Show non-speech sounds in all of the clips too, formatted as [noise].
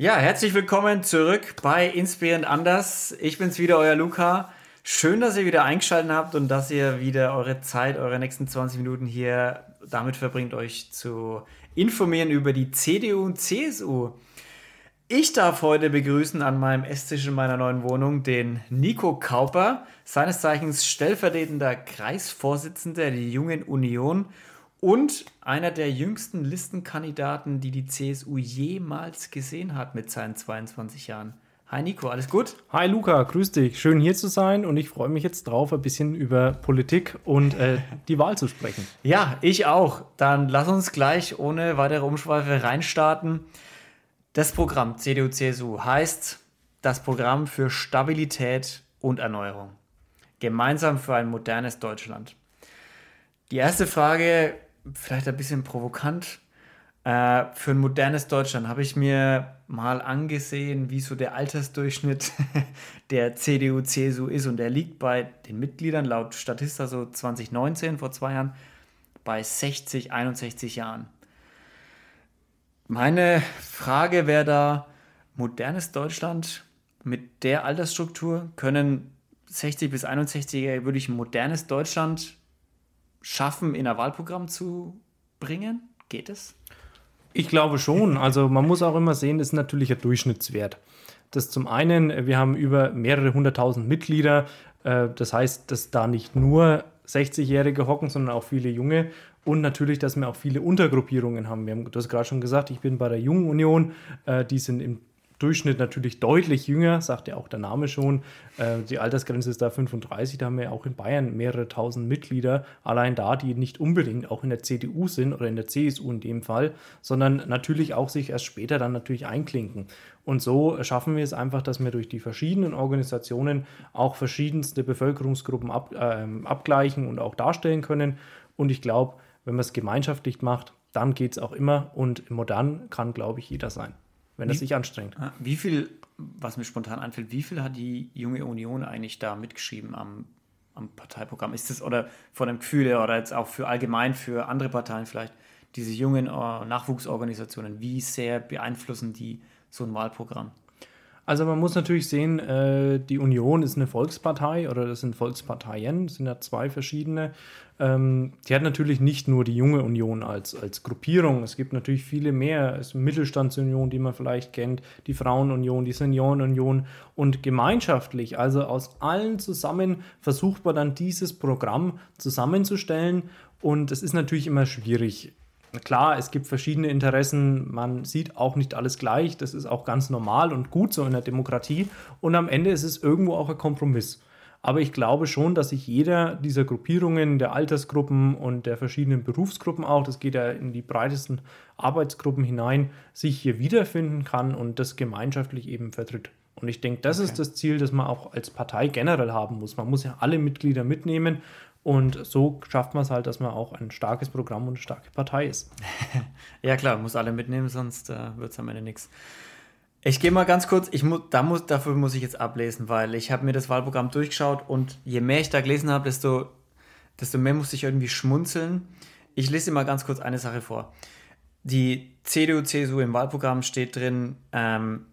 Ja, herzlich willkommen zurück bei Inspirierend Anders. Ich bin's wieder, euer Luca. Schön, dass ihr wieder eingeschaltet habt und dass ihr wieder eure Zeit, eure nächsten 20 Minuten hier damit verbringt, euch zu informieren über die CDU und CSU. Ich darf heute begrüßen an meinem Esstisch in meiner neuen Wohnung den Nico Kauper, seines Zeichens stellvertretender Kreisvorsitzender der Jungen Union und einer der jüngsten Listenkandidaten, die die CSU jemals gesehen hat mit seinen 22 Jahren. Hi Nico, alles gut? Hi Luca, grüß dich. Schön hier zu sein und ich freue mich jetzt drauf, ein bisschen über Politik und äh, die Wahl zu sprechen. [laughs] Ja, ich auch. Dann lass uns gleich ohne weitere Umschweife reinstarten. Das Programm CDU-CSU heißt das Programm für Stabilität und Erneuerung. Gemeinsam für ein modernes Deutschland. Die erste Frage vielleicht ein bisschen provokant. Äh, für ein modernes Deutschland habe ich mir mal angesehen, wie so der Altersdurchschnitt [laughs] der CDU-CSU ist. Und der liegt bei den Mitgliedern laut Statista so 2019, vor zwei Jahren, bei 60, 61 Jahren. Meine Frage wäre da, modernes Deutschland mit der Altersstruktur, können 60 bis 61er wirklich modernes Deutschland schaffen, in ein Wahlprogramm zu bringen? Geht es? Ich glaube schon. Also man muss auch immer sehen, das ist natürlich ein Durchschnittswert. Das zum einen, wir haben über mehrere hunderttausend Mitglieder. Äh, das heißt, dass da nicht nur 60-Jährige hocken, sondern auch viele Junge. Und natürlich, dass wir auch viele Untergruppierungen haben. Wir haben, du hast gerade schon gesagt, ich bin bei der Jungen Union. Äh, die sind im Durchschnitt natürlich deutlich jünger, sagt ja auch der Name schon. Äh, die Altersgrenze ist da 35, da haben wir auch in Bayern mehrere tausend Mitglieder, allein da, die nicht unbedingt auch in der CDU sind oder in der CSU in dem Fall, sondern natürlich auch sich erst später dann natürlich einklinken. Und so schaffen wir es einfach, dass wir durch die verschiedenen Organisationen auch verschiedenste Bevölkerungsgruppen ab, äh, abgleichen und auch darstellen können. Und ich glaube, wenn man es gemeinschaftlich macht, dann geht es auch immer und modern kann, glaube ich, jeder sein wenn wie, er sich anstrengt. Ah, wie viel, was mir spontan einfällt, wie viel hat die junge Union eigentlich da mitgeschrieben am, am Parteiprogramm? Ist das oder von dem Gefühl her oder jetzt auch für allgemein für andere Parteien vielleicht, diese jungen äh, Nachwuchsorganisationen, wie sehr beeinflussen die so ein Wahlprogramm? Also man muss natürlich sehen, äh, die Union ist eine Volkspartei oder das sind Volksparteien, das sind ja zwei verschiedene. Ähm, die hat natürlich nicht nur die junge Union als, als Gruppierung, es gibt natürlich viele mehr. Es ist Mittelstandsunion, die man vielleicht kennt, die Frauenunion, die Seniorenunion und gemeinschaftlich, also aus allen zusammen versucht man dann dieses Programm zusammenzustellen und es ist natürlich immer schwierig. Klar, es gibt verschiedene Interessen, man sieht auch nicht alles gleich, das ist auch ganz normal und gut so in der Demokratie und am Ende ist es irgendwo auch ein Kompromiss. Aber ich glaube schon, dass sich jeder dieser Gruppierungen, der Altersgruppen und der verschiedenen Berufsgruppen auch, das geht ja in die breitesten Arbeitsgruppen hinein, sich hier wiederfinden kann und das gemeinschaftlich eben vertritt. Und ich denke, das okay. ist das Ziel, das man auch als Partei generell haben muss. Man muss ja alle Mitglieder mitnehmen und so schafft man es halt, dass man auch ein starkes Programm und eine starke Partei ist. [laughs] ja, klar, muss alle mitnehmen, sonst äh, wird es am Ende nichts. Ich gehe mal ganz kurz, ich mu da muss, dafür muss ich jetzt ablesen, weil ich habe mir das Wahlprogramm durchgeschaut und je mehr ich da gelesen habe, desto, desto mehr musste ich irgendwie schmunzeln. Ich lese mal ganz kurz eine Sache vor. Die CDU-CSU im Wahlprogramm steht drin, ähm,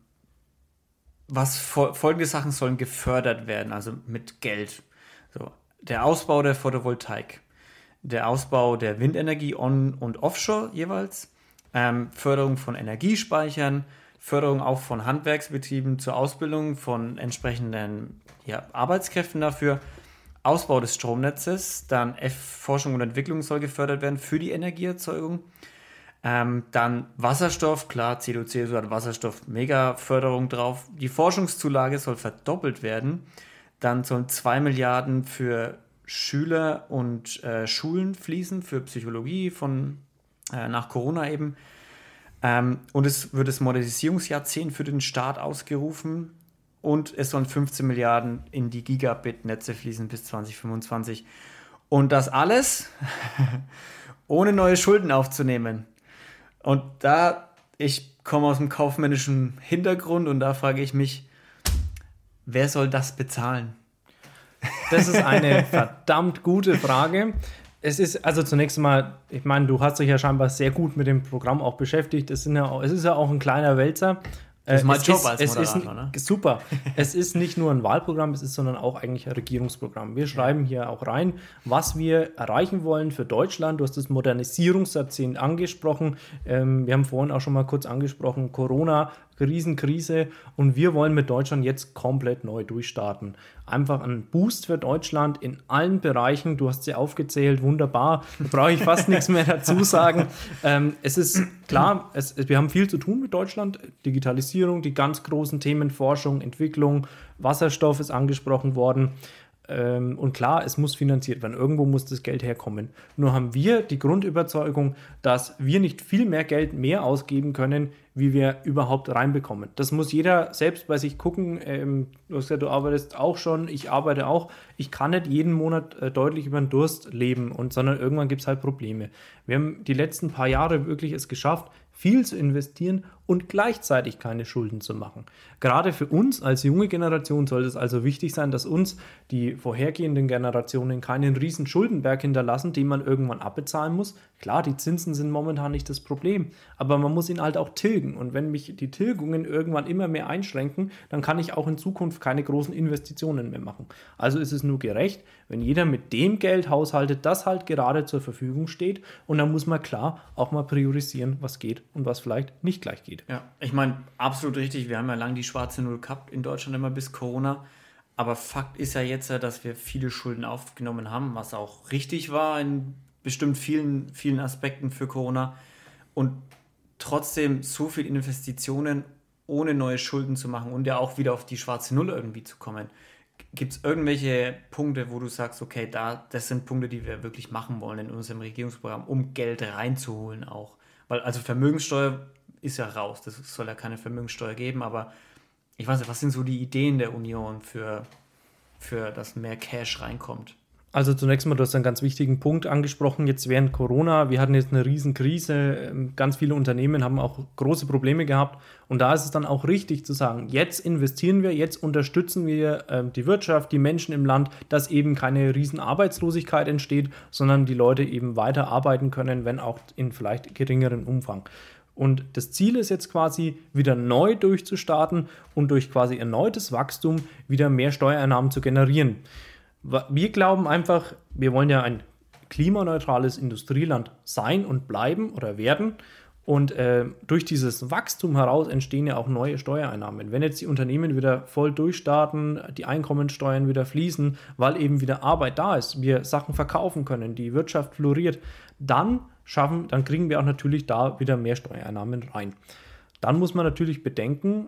was folgende Sachen sollen gefördert werden, also mit Geld. So, der Ausbau der Photovoltaik, der Ausbau der Windenergie on- und offshore jeweils, ähm, Förderung von Energiespeichern, Förderung auch von Handwerksbetrieben zur Ausbildung von entsprechenden ja, Arbeitskräften dafür, Ausbau des Stromnetzes, dann F Forschung und Entwicklung soll gefördert werden für die Energieerzeugung. Ähm, dann Wasserstoff, klar, CDU, CSU hat Wasserstoff, mega Förderung drauf. Die Forschungszulage soll verdoppelt werden. Dann sollen 2 Milliarden für Schüler und äh, Schulen fließen, für Psychologie von äh, nach Corona eben. Ähm, und es wird das Modernisierungsjahrzehnt für den Staat ausgerufen. Und es sollen 15 Milliarden in die Gigabit-Netze fließen bis 2025. Und das alles [laughs] ohne neue Schulden aufzunehmen. Und da, ich komme aus dem kaufmännischen Hintergrund und da frage ich mich, Wer soll das bezahlen? Das ist eine verdammt gute Frage. Es ist also zunächst mal, ich meine, du hast dich ja scheinbar sehr gut mit dem Programm auch beschäftigt. Es, ja, es ist ja auch ein kleiner Wälzer. Das ist mein Job ist, als Moderator, ne? Super. [laughs] es ist nicht nur ein Wahlprogramm, es ist sondern auch eigentlich ein Regierungsprogramm. Wir schreiben hier auch rein, was wir erreichen wollen für Deutschland. Du hast das Modernisierungsjahrzehnt angesprochen. Ähm, wir haben vorhin auch schon mal kurz angesprochen, Corona Riesenkrise und wir wollen mit Deutschland jetzt komplett neu durchstarten. Einfach ein Boost für Deutschland in allen Bereichen. Du hast sie aufgezählt, wunderbar. Da brauche ich fast nichts mehr dazu sagen. Ähm, es ist klar, es, wir haben viel zu tun mit Deutschland. Digitalisierung, die ganz großen Themen, Forschung, Entwicklung, Wasserstoff ist angesprochen worden. Ähm, und klar, es muss finanziert werden. Irgendwo muss das Geld herkommen. Nur haben wir die Grundüberzeugung, dass wir nicht viel mehr Geld mehr ausgeben können, wie wir überhaupt reinbekommen. Das muss jeder selbst bei sich gucken. Ähm, du hast gesagt, du arbeitest auch schon, ich arbeite auch. Ich kann nicht jeden Monat äh, deutlich über den Durst leben, und, sondern irgendwann gibt es halt Probleme. Wir haben die letzten paar Jahre wirklich es geschafft, viel zu investieren und gleichzeitig keine Schulden zu machen. Gerade für uns als junge Generation sollte es also wichtig sein, dass uns die vorhergehenden Generationen keinen riesen Schuldenberg hinterlassen, den man irgendwann abbezahlen muss. Klar, die Zinsen sind momentan nicht das Problem, aber man muss ihn halt auch tilgen. Und wenn mich die Tilgungen irgendwann immer mehr einschränken, dann kann ich auch in Zukunft keine großen Investitionen mehr machen. Also ist es nur gerecht, wenn jeder mit dem Geld haushaltet, das halt gerade zur Verfügung steht. Und dann muss man klar auch mal priorisieren, was geht und was vielleicht nicht gleich geht. Ja, ich meine, absolut richtig. Wir haben ja lange die schwarze Null gehabt in Deutschland immer bis Corona. Aber Fakt ist ja jetzt, dass wir viele Schulden aufgenommen haben, was auch richtig war in bestimmt vielen, vielen Aspekten für Corona. Und trotzdem so viel Investitionen ohne neue Schulden zu machen und ja auch wieder auf die schwarze Null irgendwie zu kommen. Gibt es irgendwelche Punkte, wo du sagst, okay, da, das sind Punkte, die wir wirklich machen wollen in unserem Regierungsprogramm, um Geld reinzuholen auch? Weil also Vermögenssteuer ist ja raus, das soll ja keine Vermögenssteuer geben, aber ich weiß nicht, was sind so die Ideen der Union für, für dass mehr Cash reinkommt? Also zunächst mal, du hast einen ganz wichtigen Punkt angesprochen, jetzt während Corona, wir hatten jetzt eine Riesenkrise, ähm, ganz viele Unternehmen haben auch große Probleme gehabt und da ist es dann auch richtig zu sagen, jetzt investieren wir, jetzt unterstützen wir äh, die Wirtschaft, die Menschen im Land, dass eben keine Riesenarbeitslosigkeit entsteht, sondern die Leute eben weiter arbeiten können, wenn auch in vielleicht geringeren Umfang. Und das Ziel ist jetzt quasi wieder neu durchzustarten und durch quasi erneutes Wachstum wieder mehr Steuereinnahmen zu generieren. Wir glauben einfach, wir wollen ja ein klimaneutrales Industrieland sein und bleiben oder werden. Und äh, durch dieses Wachstum heraus entstehen ja auch neue Steuereinnahmen. Wenn jetzt die Unternehmen wieder voll durchstarten, die Einkommensteuern wieder fließen, weil eben wieder Arbeit da ist, wir Sachen verkaufen können, die Wirtschaft floriert, dann schaffen, dann kriegen wir auch natürlich da wieder mehr Steuereinnahmen rein. Dann muss man natürlich bedenken,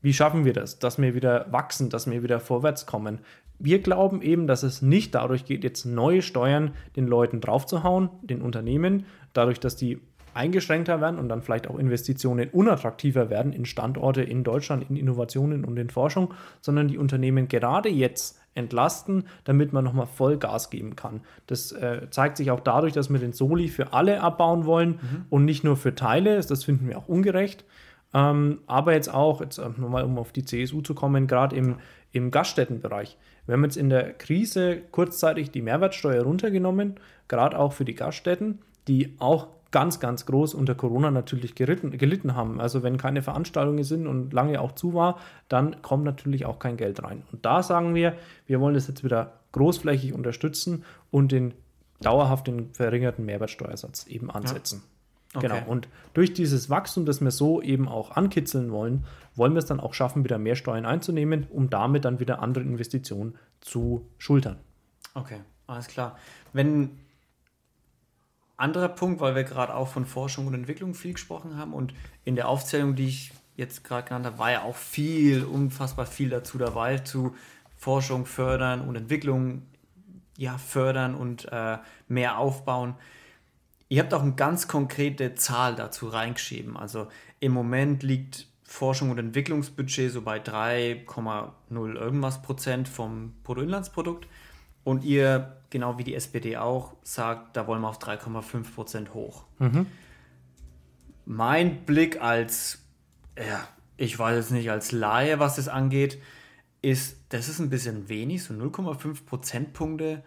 wie schaffen wir das, dass wir wieder wachsen, dass wir wieder vorwärts kommen. Wir glauben eben, dass es nicht dadurch geht, jetzt neue Steuern den Leuten draufzuhauen, den Unternehmen, dadurch, dass die eingeschränkter werden und dann vielleicht auch Investitionen unattraktiver werden in Standorte in Deutschland, in Innovationen und in Forschung, sondern die Unternehmen gerade jetzt entlasten, damit man nochmal voll Gas geben kann. Das äh, zeigt sich auch dadurch, dass wir den Soli für alle abbauen wollen mhm. und nicht nur für Teile. Das finden wir auch ungerecht. Ähm, aber jetzt auch, jetzt äh, nochmal um auf die CSU zu kommen, gerade im, im Gaststättenbereich. Wir haben jetzt in der Krise kurzzeitig die Mehrwertsteuer runtergenommen, gerade auch für die Gaststätten, die auch ganz, ganz groß unter Corona natürlich geritten, gelitten haben. Also wenn keine Veranstaltungen sind und lange auch zu war, dann kommt natürlich auch kein Geld rein. Und da sagen wir, wir wollen das jetzt wieder großflächig unterstützen und den dauerhaft den verringerten Mehrwertsteuersatz eben ansetzen. Ja. Okay. Genau. Und durch dieses Wachstum, das wir so eben auch ankitzeln wollen, wollen wir es dann auch schaffen, wieder mehr Steuern einzunehmen, um damit dann wieder andere Investitionen zu schultern. Okay, alles klar. Wenn anderer Punkt, weil wir gerade auch von Forschung und Entwicklung viel gesprochen haben und in der Aufzählung, die ich jetzt gerade genannt habe, war ja auch viel, unfassbar viel dazu dabei, zu Forschung fördern und Entwicklung ja, fördern und äh, mehr aufbauen. Ihr habt auch eine ganz konkrete Zahl dazu reingeschrieben. Also im Moment liegt Forschung und Entwicklungsbudget so bei 3,0 irgendwas Prozent vom Bruttoinlandsprodukt. Und ihr, genau wie die SPD auch, sagt, da wollen wir auf 3,5 Prozent hoch. Mhm. Mein Blick als, ja, ich weiß es nicht, als Laie, was das angeht, ist, das ist ein bisschen wenig, so 0,5 Prozentpunkte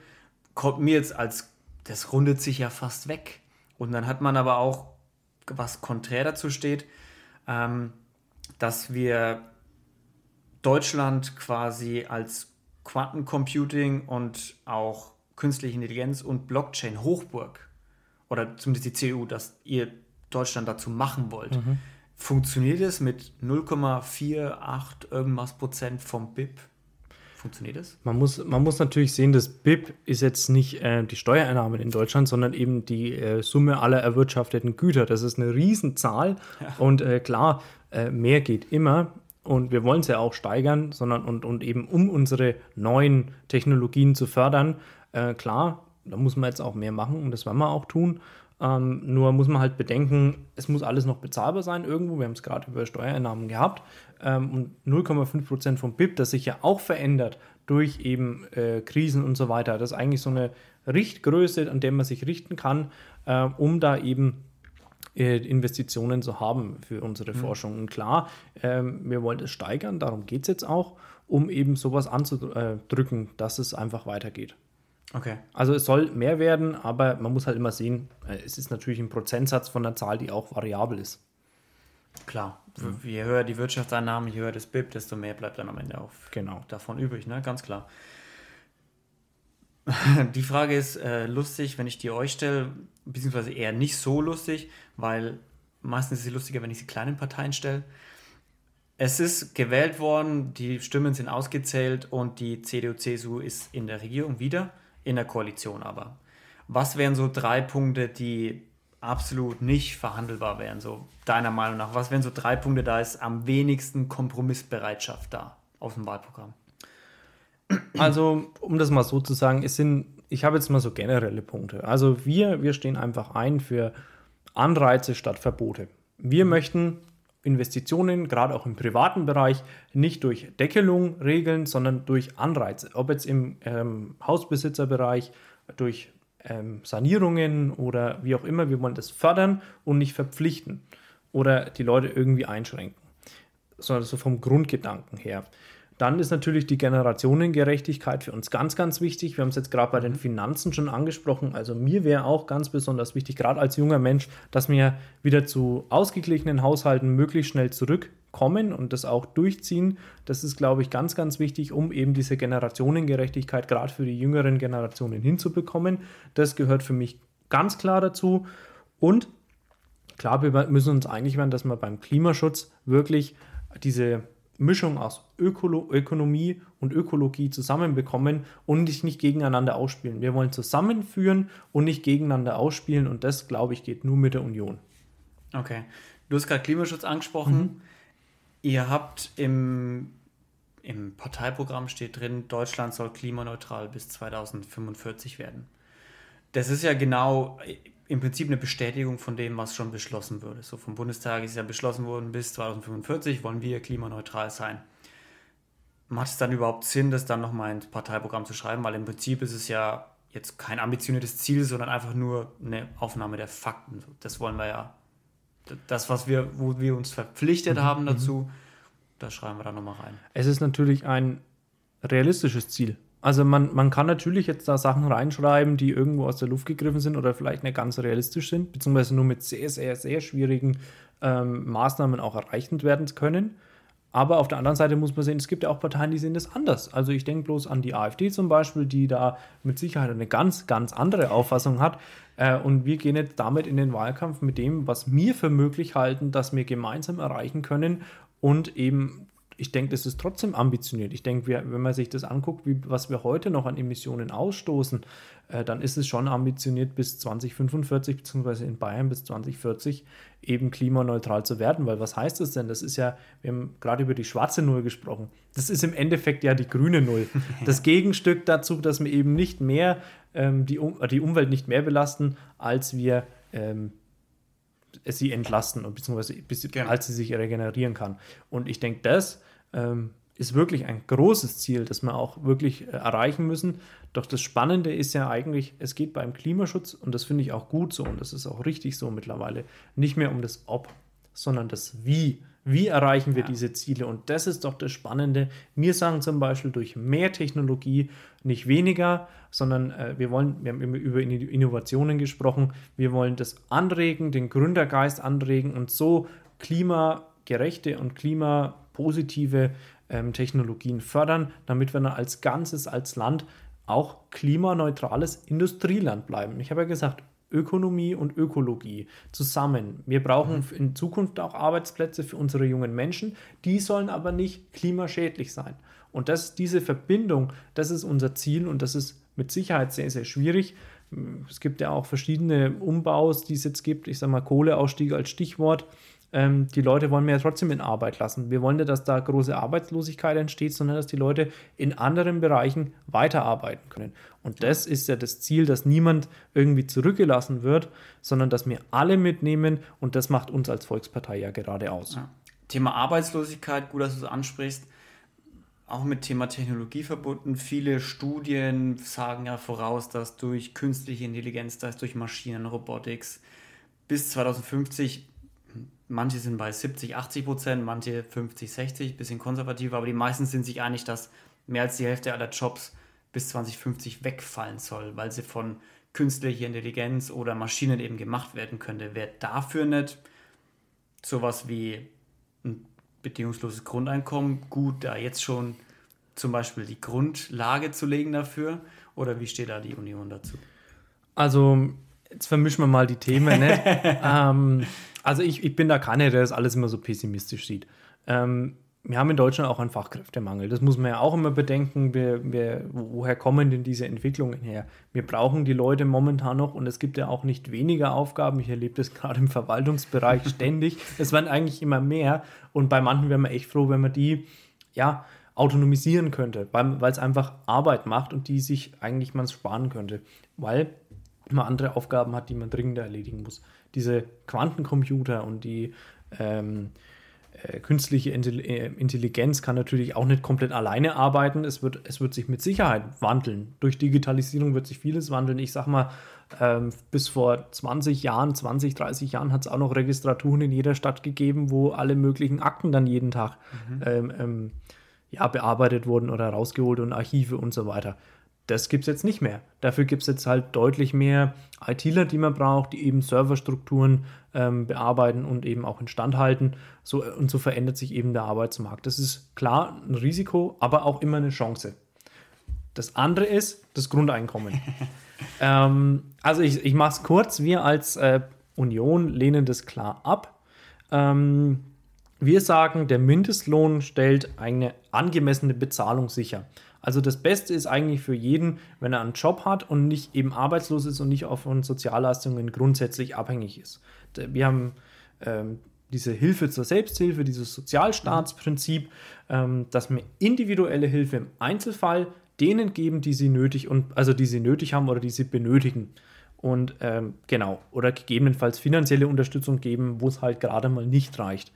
kommt mir jetzt als, das rundet sich ja fast weg. Und dann hat man aber auch, was konträr dazu steht, ähm, dass wir Deutschland quasi als Quantencomputing und auch künstliche Intelligenz und Blockchain Hochburg oder zumindest die CDU, dass ihr Deutschland dazu machen wollt. Mhm. Funktioniert es mit 0,48 irgendwas Prozent vom BIP? Funktioniert das? Man muss, man muss natürlich sehen, das BIP ist jetzt nicht äh, die Steuereinnahmen in Deutschland, sondern eben die äh, Summe aller erwirtschafteten Güter. Das ist eine Riesenzahl ja. und äh, klar, äh, mehr geht immer und wir wollen es ja auch steigern, sondern und, und eben um unsere neuen Technologien zu fördern, äh, klar, da muss man jetzt auch mehr machen und das werden wir auch tun. Ähm, nur muss man halt bedenken, es muss alles noch bezahlbar sein irgendwo. Wir haben es gerade über Steuereinnahmen gehabt. Ähm, und 0,5% vom BIP, das sich ja auch verändert durch eben äh, Krisen und so weiter. Das ist eigentlich so eine Richtgröße, an der man sich richten kann, äh, um da eben äh, Investitionen zu haben für unsere mhm. Forschung. Und klar, ähm, wir wollen es steigern, darum geht es jetzt auch, um eben sowas anzudrücken, dass es einfach weitergeht. Okay. Also es soll mehr werden, aber man muss halt immer sehen, äh, es ist natürlich ein Prozentsatz von der Zahl, die auch variabel ist. Klar, mhm. je höher die Wirtschaftseinnahmen, je höher das BIP, desto mehr bleibt dann am Ende auch genau. davon übrig, ne? ganz klar. [laughs] Die Frage ist äh, lustig, wenn ich die euch stelle, beziehungsweise eher nicht so lustig, weil meistens ist sie lustiger, wenn ich sie kleinen Parteien stelle. Es ist gewählt worden, die Stimmen sind ausgezählt und die CDU-CSU ist in der Regierung wieder in der Koalition aber. Was wären so drei Punkte, die absolut nicht verhandelbar wären, so deiner Meinung nach? Was wären so drei Punkte, da ist am wenigsten Kompromissbereitschaft da aus dem Wahlprogramm? Also, um das mal so zu sagen, es sind, ich habe jetzt mal so generelle Punkte. Also wir, wir stehen einfach ein für Anreize statt Verbote. Wir möchten Investitionen, gerade auch im privaten Bereich, nicht durch Deckelung regeln, sondern durch Anreize. Ob jetzt im ähm, Hausbesitzerbereich, durch ähm, Sanierungen oder wie auch immer, wir wollen das fördern und nicht verpflichten oder die Leute irgendwie einschränken, sondern so vom Grundgedanken her. Dann ist natürlich die Generationengerechtigkeit für uns ganz, ganz wichtig. Wir haben es jetzt gerade bei den mhm. Finanzen schon angesprochen. Also mir wäre auch ganz besonders wichtig, gerade als junger Mensch, dass wir wieder zu ausgeglichenen Haushalten möglichst schnell zurückkommen und das auch durchziehen. Das ist, glaube ich, ganz, ganz wichtig, um eben diese Generationengerechtigkeit gerade für die jüngeren Generationen hinzubekommen. Das gehört für mich ganz klar dazu. Und klar, wir müssen uns einig werden, dass wir beim Klimaschutz wirklich diese Mischung aus Ökolo Ökonomie und Ökologie zusammenbekommen und sich nicht gegeneinander ausspielen. Wir wollen zusammenführen und nicht gegeneinander ausspielen und das, glaube ich, geht nur mit der Union. Okay. Du hast gerade Klimaschutz angesprochen. Mhm. Ihr habt im, im Parteiprogramm steht drin, Deutschland soll klimaneutral bis 2045 werden. Das ist ja genau, im Prinzip eine Bestätigung von dem, was schon beschlossen wurde. So vom Bundestag ist ja beschlossen worden, bis 2045 wollen wir klimaneutral sein. Macht es dann überhaupt Sinn, das dann nochmal ins Parteiprogramm zu schreiben? Weil im Prinzip ist es ja jetzt kein ambitioniertes Ziel, sondern einfach nur eine Aufnahme der Fakten. Das wollen wir ja, das, was wir, wo wir uns verpflichtet mhm. haben dazu, das schreiben wir da nochmal rein. Es ist natürlich ein realistisches Ziel. Also man, man kann natürlich jetzt da Sachen reinschreiben, die irgendwo aus der Luft gegriffen sind oder vielleicht nicht ganz realistisch sind, beziehungsweise nur mit sehr, sehr, sehr schwierigen ähm, Maßnahmen auch erreichend werden können. Aber auf der anderen Seite muss man sehen, es gibt ja auch Parteien, die sehen das anders. Also ich denke bloß an die AfD zum Beispiel, die da mit Sicherheit eine ganz, ganz andere Auffassung hat. Äh, und wir gehen jetzt damit in den Wahlkampf mit dem, was wir für möglich halten, dass wir gemeinsam erreichen können und eben ich denke, das ist trotzdem ambitioniert. Ich denke, wenn man sich das anguckt, wie, was wir heute noch an Emissionen ausstoßen, äh, dann ist es schon ambitioniert, bis 2045 beziehungsweise in Bayern bis 2040 eben klimaneutral zu werden. Weil was heißt das denn? Das ist ja, wir haben gerade über die schwarze Null gesprochen. Das ist im Endeffekt ja die grüne Null. [laughs] Das Gegenstück dazu, dass wir eben nicht mehr ähm, die, um die Umwelt nicht mehr belasten, als wir ähm, sie entlasten und beziehungsweise bis, genau. als sie sich regenerieren kann. Und ich denke, das ähm, ist wirklich ein großes Ziel, das wir auch wirklich äh, erreichen müssen. Doch das Spannende ist ja eigentlich, es geht beim Klimaschutz, und das finde ich auch gut so, und das ist auch richtig so mittlerweile, nicht mehr um das Ob, sondern das Wie. Wie erreichen wir ja. diese Ziele? Und das ist doch das Spannende. Wir sagen zum Beispiel durch mehr Technologie, nicht weniger, sondern äh, wir wollen, wir haben immer über Innovationen gesprochen, wir wollen das anregen, den Gründergeist anregen und so Klima klimagerechte und klimapositive ähm, Technologien fördern, damit wir dann als Ganzes, als Land auch klimaneutrales Industrieland bleiben. Ich habe ja gesagt, Ökonomie und Ökologie zusammen. Wir brauchen mhm. in Zukunft auch Arbeitsplätze für unsere jungen Menschen. Die sollen aber nicht klimaschädlich sein. Und das, diese Verbindung, das ist unser Ziel und das ist mit Sicherheit sehr, sehr schwierig. Es gibt ja auch verschiedene Umbaus, die es jetzt gibt. Ich sage mal Kohleausstieg als Stichwort ähm, die Leute wollen wir ja trotzdem in Arbeit lassen. Wir wollen nicht, dass da große Arbeitslosigkeit entsteht, sondern dass die Leute in anderen Bereichen weiterarbeiten können. Und das ist ja das Ziel, dass niemand irgendwie zurückgelassen wird, sondern dass wir alle mitnehmen und das macht uns als Volkspartei ja gerade aus. Ja. Thema Arbeitslosigkeit, gut, dass du es ansprichst auch mit Thema Technologie verbunden. Viele Studien sagen ja voraus, dass durch künstliche Intelligenz, das durch Maschinen, Robotics bis 2050 Manche sind bei 70, 80 Prozent, manche 50, 60, bisschen konservativer, aber die meisten sind sich einig, dass mehr als die Hälfte aller Jobs bis 2050 wegfallen soll, weil sie von künstlicher Intelligenz oder Maschinen eben gemacht werden könnte. Wäre dafür nicht sowas wie ein bedingungsloses Grundeinkommen gut, da jetzt schon zum Beispiel die Grundlage zu legen dafür? Oder wie steht da die Union dazu? Also, jetzt vermischen wir mal die Themen. Ne? [laughs] ähm, also ich, ich bin da keiner, der das alles immer so pessimistisch sieht. Ähm, wir haben in Deutschland auch einen Fachkräftemangel. Das muss man ja auch immer bedenken. Wir, wir, woher kommen denn diese Entwicklungen her? Wir brauchen die Leute momentan noch und es gibt ja auch nicht weniger Aufgaben. Ich erlebe das gerade im Verwaltungsbereich [laughs] ständig. Es werden eigentlich immer mehr und bei manchen wären wir echt froh, wenn man die ja, autonomisieren könnte, weil, weil es einfach Arbeit macht und die sich eigentlich man sparen könnte, weil man andere Aufgaben hat, die man dringender erledigen muss diese Quantencomputer und die ähm, äh, künstliche äh, Intelligenz kann natürlich auch nicht komplett alleine arbeiten. Es wird, es wird sich mit Sicherheit wandeln. Durch Digitalisierung wird sich vieles wandeln. Ich sag mal, ähm, bis vor 20 Jahren, 20, 30 Jahren hat es auch noch Registraturen in jeder Stadt gegeben, wo alle möglichen Akten dann jeden Tag mhm. ähm, ähm, ja, bearbeitet wurden oder rausgeholt und Archive und so weiter. Das gibt es jetzt nicht mehr. Dafür gibt es jetzt halt deutlich mehr ITler, die man braucht, die eben Serverstrukturen ähm, bearbeiten und eben auch instand halten. So, und so verändert sich eben der Arbeitsmarkt. Das ist klar ein Risiko, aber auch immer eine Chance. Das andere ist das Grundeinkommen. [laughs] ähm, also ich, ich mache es kurz. Wir als äh, Union lehnen das klar ab. Ähm, wir sagen, der Mindestlohn stellt eine angemessene Bezahlung sicher. Also das Beste ist eigentlich für jeden, wenn er einen Job hat und nicht eben arbeitslos ist und nicht von Sozialleistungen grundsätzlich abhängig ist. Wir haben ähm, diese Hilfe zur Selbsthilfe, dieses Sozialstaatsprinzip, ähm, dass wir individuelle Hilfe im Einzelfall denen geben, die sie nötig und also die sie nötig haben oder die sie benötigen. Und ähm, genau, oder gegebenenfalls finanzielle Unterstützung geben, wo es halt gerade mal nicht reicht.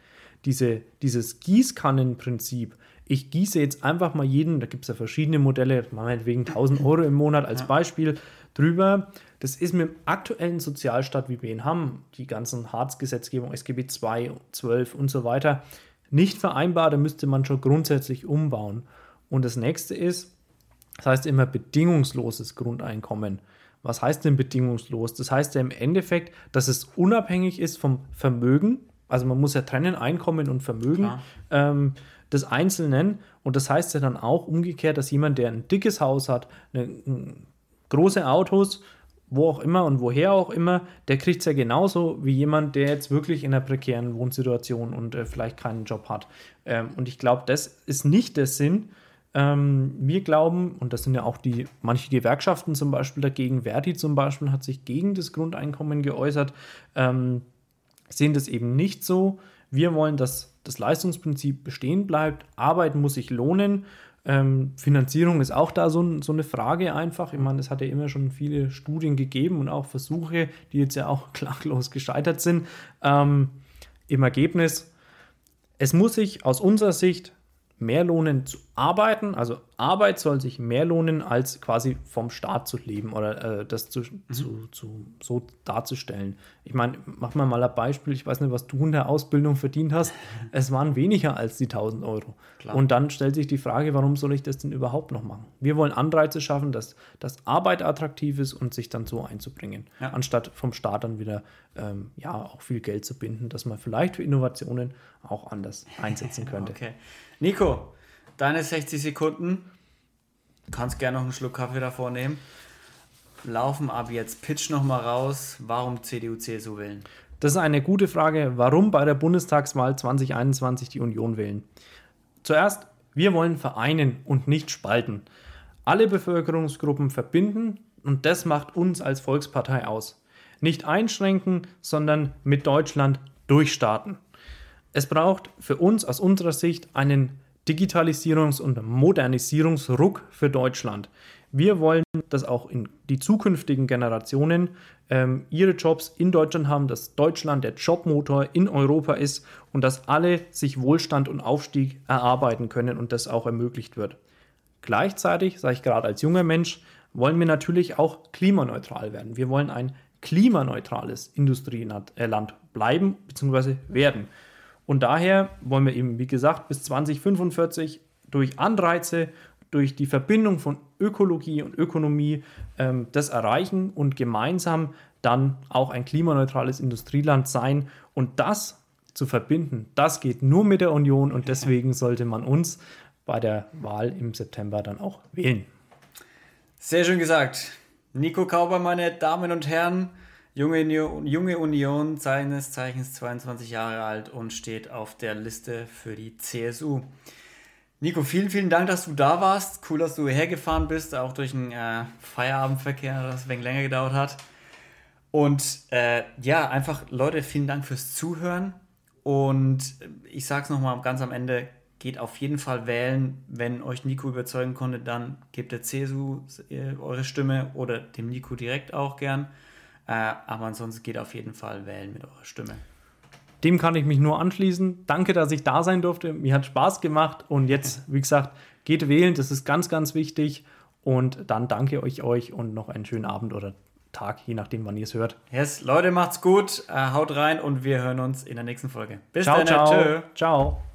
Diese, dieses Gießkannenprinzip, ich gieße jetzt einfach mal jeden, da gibt es ja verschiedene Modelle, meinetwegen 1000 Euro im Monat als Beispiel drüber. Das ist mit dem aktuellen Sozialstaat, wie wir ihn haben, die ganzen Hartz-Gesetzgebung, SGB II, 12 und so weiter, nicht vereinbar. Da müsste man schon grundsätzlich umbauen. Und das nächste ist, das heißt immer bedingungsloses Grundeinkommen. Was heißt denn bedingungslos? Das heißt ja im Endeffekt, dass es unabhängig ist vom Vermögen. Also man muss ja trennen, Einkommen und Vermögen. Ähm, des Einzelnen. Und das heißt ja dann auch umgekehrt, dass jemand, der ein dickes Haus hat, eine, große Autos, wo auch immer und woher auch immer, der kriegt es ja genauso wie jemand, der jetzt wirklich in einer prekären Wohnsituation und äh, vielleicht keinen Job hat. Ähm, und ich glaube, das ist nicht der Sinn. Ähm, wir glauben, und das sind ja auch die manche Gewerkschaften zum Beispiel dagegen, Verdi zum Beispiel hat sich gegen das Grundeinkommen geäußert, ähm, sehen das eben nicht so. Wir wollen, dass das Leistungsprinzip bestehen bleibt. Arbeit muss sich lohnen. Ähm, Finanzierung ist auch da so, so, eine Frage einfach. Ich meine, es hat ja immer schon viele Studien gegeben und auch Versuche, die jetzt ja auch [laughs] klaglos gescheitert sind. Ähm, Im Ergebnis, es muss sich aus unserer Sicht mehr lohnen zu arbeiten. Also Arbeit soll sich mehr lohnen, als quasi vom Staat zu leben oder äh, das zu, mhm. zu, zu, so darzustellen. Ich meine, mach mal mal ein Beispiel. Ich weiß nicht, was du in der Ausbildung verdient hast. [laughs] Es waren weniger als die 1000 Euro. Klar. Und dann stellt sich die Frage, warum soll ich das denn überhaupt noch machen? Wir wollen Anreize schaffen, dass, dass Arbeit attraktiv ist und sich dann so einzubringen, ja. anstatt vom Staat dann wieder ähm, ja auch viel Geld zu binden, dass man vielleicht für Innovationen auch anders einsetzen [laughs] könnte. okay. Nico, deine 60 Sekunden. Du kannst gerne noch einen Schluck Kaffee davor nehmen. Laufen ab jetzt. Pitch noch mal raus. Warum CDU, CSU wählen? Das ist eine gute Frage. Warum bei der Bundestagswahl 2021 die Union wählen? Zuerst, wir wollen vereinen und nicht spalten. Alle Bevölkerungsgruppen verbinden und das macht uns als Volkspartei aus. Nicht einschränken, sondern mit Deutschland durchstarten. Es braucht für uns aus unserer Sicht einen Digitalisierungs- und Modernisierungsruck für Deutschland. Wir wollen, dass auch in die zukünftigen Generationen ähm, ihre Jobs in Deutschland haben, dass Deutschland der Jobmotor in Europa ist und dass alle sich Wohlstand und Aufstieg erarbeiten können und das auch ermöglicht wird. Gleichzeitig, sage ich gerade als junger Mensch, wollen wir natürlich auch klimaneutral werden. Wir wollen ein klimaneutrales Industrieland äh, bleiben bzw. werden. Und daher wollen wir eben, wie gesagt, bis 2045 durch Anreize, durch die Verbindung von Ökologie und Ökonomie ähm, das erreichen und gemeinsam dann auch ein klimaneutrales Industrieland sein. Und das zu verbinden, das geht nur mit der Union und deswegen sollte man uns bei der Wahl im September dann auch wählen. Sehr schön gesagt. Nico Kauber, meine Damen und Herren, junge, junge Union, seines Zeichens 22 Jahre alt und steht auf der Liste für die CSU. Nico, vielen, vielen Dank, dass du da warst. Cool, dass du hergefahren bist, auch durch den äh, Feierabendverkehr, das ein wenig länger gedauert hat. Und äh, ja, einfach, Leute, vielen Dank fürs Zuhören. Und ich sage es nochmal ganz am Ende, geht auf jeden Fall wählen. Wenn euch Nico überzeugen konnte, dann gebt der CSU äh, eure Stimme oder dem Nico direkt auch gern. Äh, aber ansonsten geht auf jeden Fall wählen mit eurer Stimme. Dem kann ich mich nur anschließen. Danke, dass ich da sein durfte. Mir hat Spaß gemacht. Und jetzt, [laughs] wie gesagt, geht wählen. Das ist ganz, ganz wichtig. Und dann danke ich euch und noch einen schönen Abend oder Tag, je nachdem, wann ihr es hört. Yes, Leute, macht's gut. Äh, haut rein und wir hören uns in der nächsten Folge. Bis ciao, dann. Ciao. Tschö. ciao.